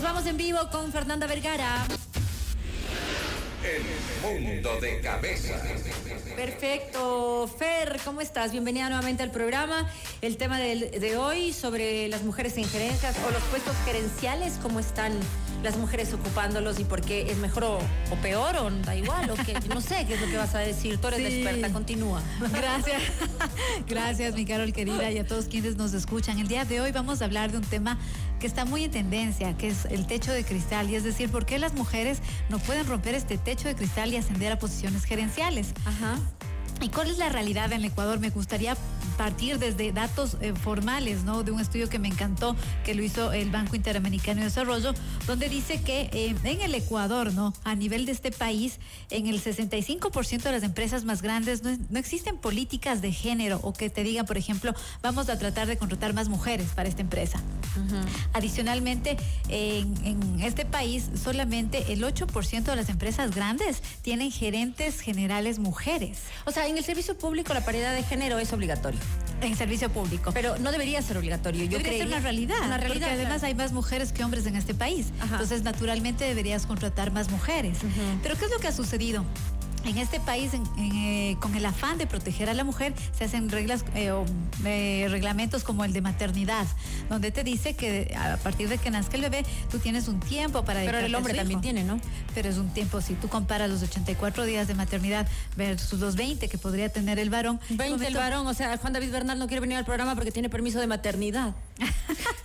Nos vamos en vivo con Fernanda Vergara. El mundo de cabeza. Perfecto. Fer, ¿cómo estás? Bienvenida nuevamente al programa. El tema de, de hoy sobre las mujeres en gerencias o los puestos gerenciales, ¿cómo están las mujeres ocupándolos y por qué es mejor o, peor o da igual o que no sé qué es lo que vas a decir. Tú eres experta, continúa. Gracias. Gracias, mi Carol querida y a todos quienes nos escuchan. El día de hoy vamos a hablar de un tema que está muy en tendencia, que es el techo de cristal, y es decir, por qué las mujeres no pueden romper este techo de cristal y ascender a posiciones gerenciales. Ajá. ¿Y cuál es la realidad en Ecuador? Me gustaría partir desde datos eh, formales, ¿no? De un estudio que me encantó, que lo hizo el Banco Interamericano de Desarrollo, donde dice que eh, en el Ecuador, ¿no? A nivel de este país, en el 65% de las empresas más grandes no, existen políticas de género o que te digan, por ejemplo, vamos a tratar de contratar más mujeres para esta empresa. Adicionalmente, en, en este país, solamente el 8% de las empresas grandes tienen gerentes generales mujeres. O sea, en el servicio público la paridad de género es obligatorio. En servicio público. Pero no debería ser obligatorio. Yo debería ser una realidad. Una realidad. Porque además hay más mujeres que hombres en este país. Entonces, naturalmente deberías contratar más mujeres. Pero ¿qué es lo que ha sucedido? En este país, eh, con el afán de proteger a la mujer, se hacen reglas eh, o eh, reglamentos como el de maternidad, donde te dice que a partir de que nazca el bebé, tú tienes un tiempo para Pero el hombre también tiene, ¿no? Pero es un tiempo, si tú comparas los 84 días de maternidad versus los 20 que podría tener el varón. 20 el varón, o sea, Juan David Bernal no quiere venir al programa porque tiene permiso de maternidad.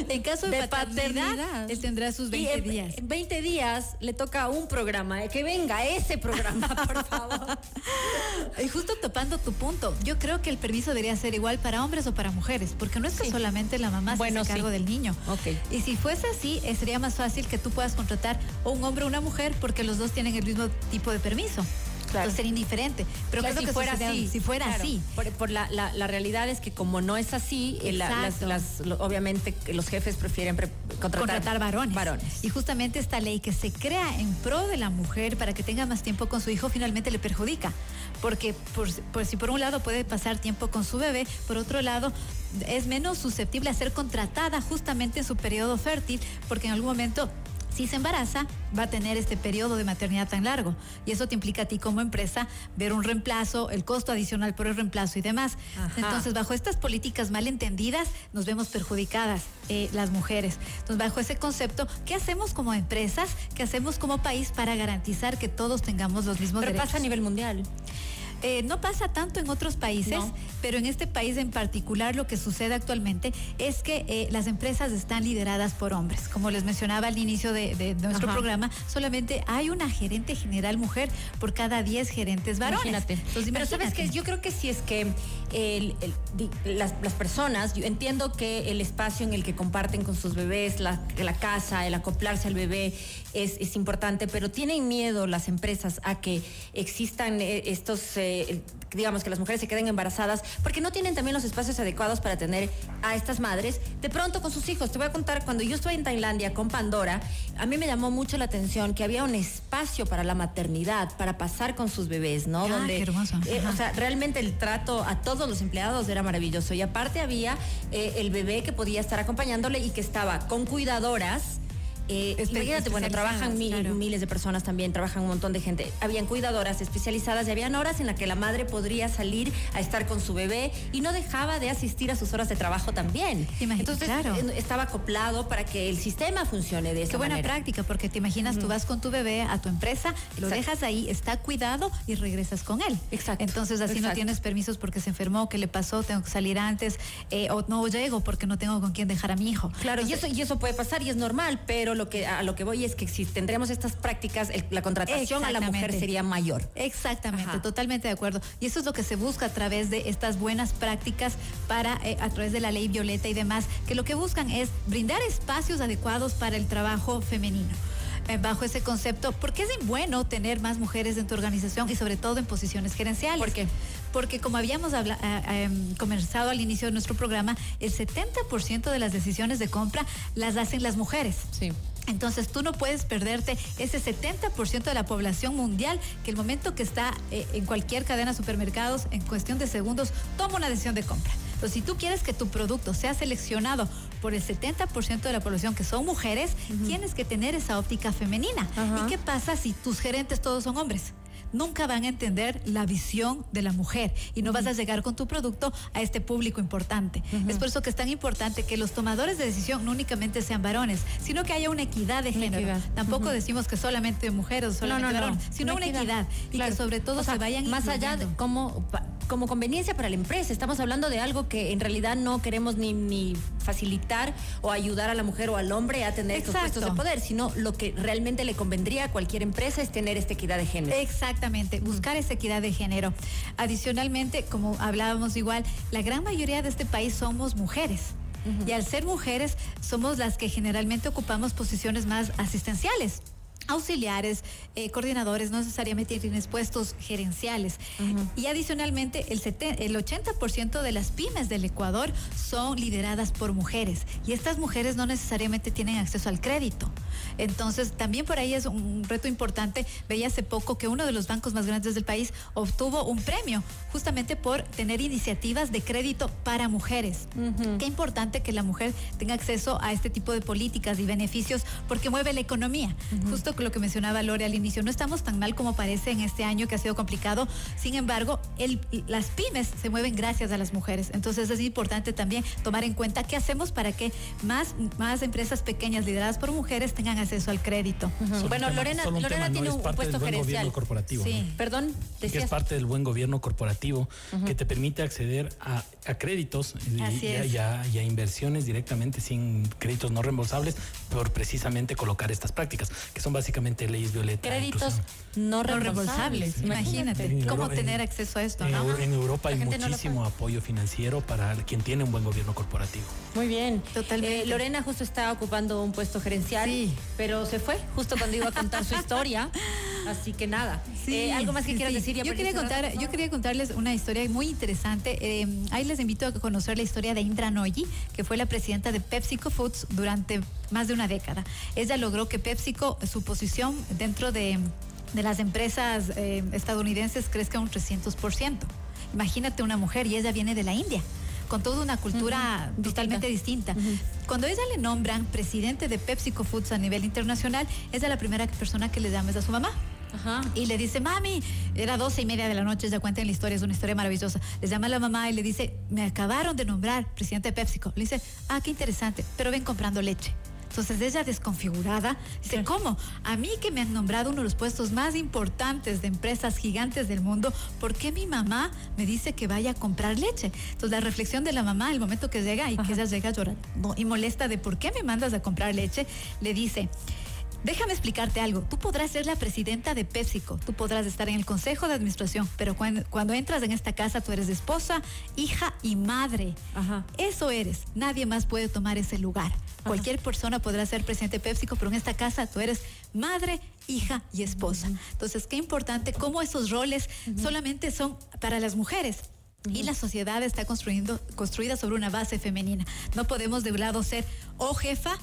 en caso de, paternidad, él tendrá sus 20 días. En 20 días le toca un programa, que venga ese programa, por favor. y justo topando tu punto, yo creo que el permiso debería ser igual para hombres o para mujeres, porque no es que solamente la mamá se hace cargo del niño. Okay. Y si fuese así, eh, sería más fácil que tú puedas contratar o un hombre o una mujer porque los dos tienen el mismo tipo de permiso. Claro. sería indiferente. Pero si, que fuera así, si fuera así. Por, la, la, realidad es que como no es así, eh, las, las, obviamente los jefes prefieren contratar, varones. varones. Y justamente esta ley que se crea en pro de la mujer para que tenga más tiempo con su hijo finalmente le perjudica. Porque por, si por un lado puede pasar tiempo con su bebé, por otro lado es menos susceptible a ser contratada justamente en su periodo fértil, porque en algún momento si se embaraza, va a tener este periodo de maternidad tan largo. Y eso te implica a ti como empresa ver un reemplazo, el costo adicional por el reemplazo y demás. Entonces, bajo estas políticas mal entendidas, nos vemos perjudicadas eh, las mujeres. Entonces, bajo ese concepto, ¿qué hacemos como empresas? ¿Qué hacemos como país para garantizar que todos tengamos los mismos Pero derechos? pasa a nivel mundial. Eh, no pasa tanto en otros países, pero en este país en particular lo que sucede actualmente es que eh, las empresas están lideradas por hombres. Como les mencionaba al inicio de, nuestro programa, solamente hay una gerente general mujer por cada 10 gerentes varones. Imagínate. pero sabes que yo creo que si es que las, personas, yo entiendo que el espacio en el que comparten con sus bebés, la, la casa, el acoplarse al bebé es, es importante, pero tienen miedo las empresas a que existan eh, estos digamos, que las mujeres se queden embarazadas, porque no tienen también los espacios adecuados para tener a estas madres de pronto con sus hijos. Te voy a contar, cuando yo estuve en Tailandia con Pandora, a mí me llamó mucho la atención que había un espacio para la maternidad, para pasar con sus bebés, ¿no? Ah, Donde, qué hermoso. Eh, o sea, realmente el trato a todos los empleados era maravilloso. Y aparte había eh, el bebé que podía estar acompañándole y que estaba con cuidadoras eh, imagínate, bueno, trabajan miles de personas también, trabajan un montón de gente. Habían cuidadoras especializadas y habían horas en las que la madre podría salir a estar con su bebé y no dejaba de asistir a sus horas de trabajo también. Entonces estaba acoplado para que el sistema funcione de esa Qué buena práctica, porque te imaginas, tú vas con tu bebé a tu empresa, lo dejas ahí, está cuidado y regresas con él. Exacto. Entonces así no tienes permisos porque se enfermó, que le pasó, tengo que salir antes, eh, o no llego porque no tengo con quién dejar a mi hijo. Claro, y eso, y eso puede pasar y es normal, pero lo que a lo que voy es que si tendríamos estas prácticas, la contratación a la mujer sería mayor. Exactamente, totalmente de acuerdo. Y eso es lo que se busca a través de estas buenas prácticas para eh, a través de la ley violeta y demás, que lo que buscan es brindar espacios adecuados para el trabajo femenino eh, bajo ese concepto, porque es bueno tener más mujeres en tu organización y sobre todo en posiciones gerenciales. ¿Por qué? Porque como habíamos eh, em, conversado al inicio de nuestro programa, el 70% de las decisiones de compra las hacen las mujeres. Sí. Entonces tú no puedes perderte ese 70% de la población mundial que el momento que está eh, en cualquier cadena de supermercados, en cuestión de segundos, toma una decisión de compra. Entonces, si tú quieres que tu producto sea seleccionado por el 70% de la población que son mujeres, tienes que tener esa óptica femenina. ¿Y qué pasa si tus gerentes todos son hombres? Nunca van a entender la visión de la mujer y no vas a llegar con tu producto a este público importante. Es por eso que es tan importante que los tomadores de decisión no únicamente sean varones, sino que haya una equidad de género. Tampoco decimos que solamente mujeres o solamente varones, sino una equidad, y que sobre todo se vayan más allá de cómo como conveniencia para la empresa. Estamos hablando de algo que en realidad no queremos ni, ni facilitar o ayudar a la mujer o al hombre a tener estos puestos de poder, sino lo que realmente le convendría a cualquier empresa es tener esta equidad de género. Exactamente, buscar esa equidad de género. Adicionalmente, como hablábamos igual, la gran mayoría de este país somos mujeres. Y al ser mujeres, somos las que generalmente ocupamos posiciones más asistenciales auxiliares, eh, coordinadores, no necesariamente tienen puestos gerenciales. Y adicionalmente, el, el 80% de las pymes del Ecuador son lideradas por mujeres. Y estas mujeres no necesariamente tienen acceso al crédito. Entonces, también por ahí es un reto importante. Veía hace poco que uno de los bancos más grandes del país obtuvo un premio justamente por tener iniciativas de crédito para mujeres. Qué importante que la mujer tenga acceso a este tipo de políticas y beneficios porque mueve la economía. Justo lo que mencionaba Lore al inicio, no estamos tan mal como parece en este año que ha sido complicado. Sin embargo, el, las pymes se mueven gracias a las mujeres. Entonces es importante también tomar en cuenta qué hacemos para que más, más empresas pequeñas lideradas por mujeres tengan acceso al crédito. Bueno, Lorena, Lorena tiene un, puesto gerencial. corporativo. Sí. Perdón, que es parte del buen gobierno corporativo que te permite acceder a, créditos y, a, inversiones directamente sin créditos no reembolsables por precisamente colocar estas prácticas, que son básicamente leyes violeta. Créditos no reembolsables. Imagínate cómo tener acceso a esto. En, Europa hay muchísimo apoyo financiero para quien tiene un buen gobierno corporativo. Muy bien. Totalmente. Eh, Lorena justo está ocupando un puesto gerencial, sí. Pero se fue justo cuando iba a contar su historia. Así que nada. Eh, ¿Algo más que quieras decir? yo, quería contar, yo quería contarles una historia muy interesante. Eh, ahí les invito a conocer la historia de Indra Noyi, que fue la presidenta de PepsiCo Foods durante más de una década. Ella logró que PepsiCo, su posición dentro de, las empresas eh, estadounidenses crezca un 300%. Imagínate una mujer y ella viene de la India con toda una cultura totalmente distinta. Cuando ella le nombran presidente de PepsiCo Foods a nivel internacional, es la primera persona que le llama a su mamá. Y le dice, mami, era doce y media de la noche, ya cuentan la historia, es una historia maravillosa. Le llama a la mamá y le dice, me acabaron de nombrar presidente de PepsiCo. Le dice, ah, qué interesante, pero ven comprando leche. Entonces ella desconfigurada dice, ¿cómo? A mí que me han nombrado uno de los puestos más importantes de empresas gigantes del mundo, ¿por qué mi mamá me dice que vaya a comprar leche? Entonces la reflexión de la mamá, el momento que llega y que ella llega llorando y molesta de por qué me mandas a comprar leche, le dice, Déjame explicarte algo. Tú podrás ser la presidenta de PepsiCo, tú podrás estar en el consejo de administración, pero cuando, entras en esta casa tú eres esposa, hija y madre. Eso eres. Nadie más puede tomar ese lugar. Cualquier persona podrá ser presidente de PepsiCo, pero en esta casa tú eres madre, hija y esposa. Entonces, qué importante cómo esos roles solamente son para las mujeres. Y la sociedad está construyendo, construida sobre una base femenina. No podemos de un lado ser o jefa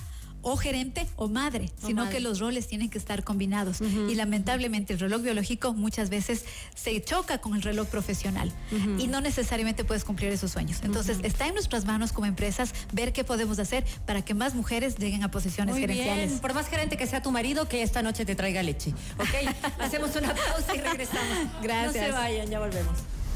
o gerente o madre, sino que los roles tienen que estar combinados. Y lamentablemente el reloj biológico muchas veces se choca con el reloj profesional y no necesariamente puedes cumplir esos sueños. Entonces está en nuestras manos como empresas ver qué podemos hacer para que más mujeres lleguen a posiciones gerenciales. Por más gerente que sea tu marido, que esta noche te traiga leche. ¿Ok? Hacemos una pausa y regresamos. Gracias. No se vayan, ya volvemos.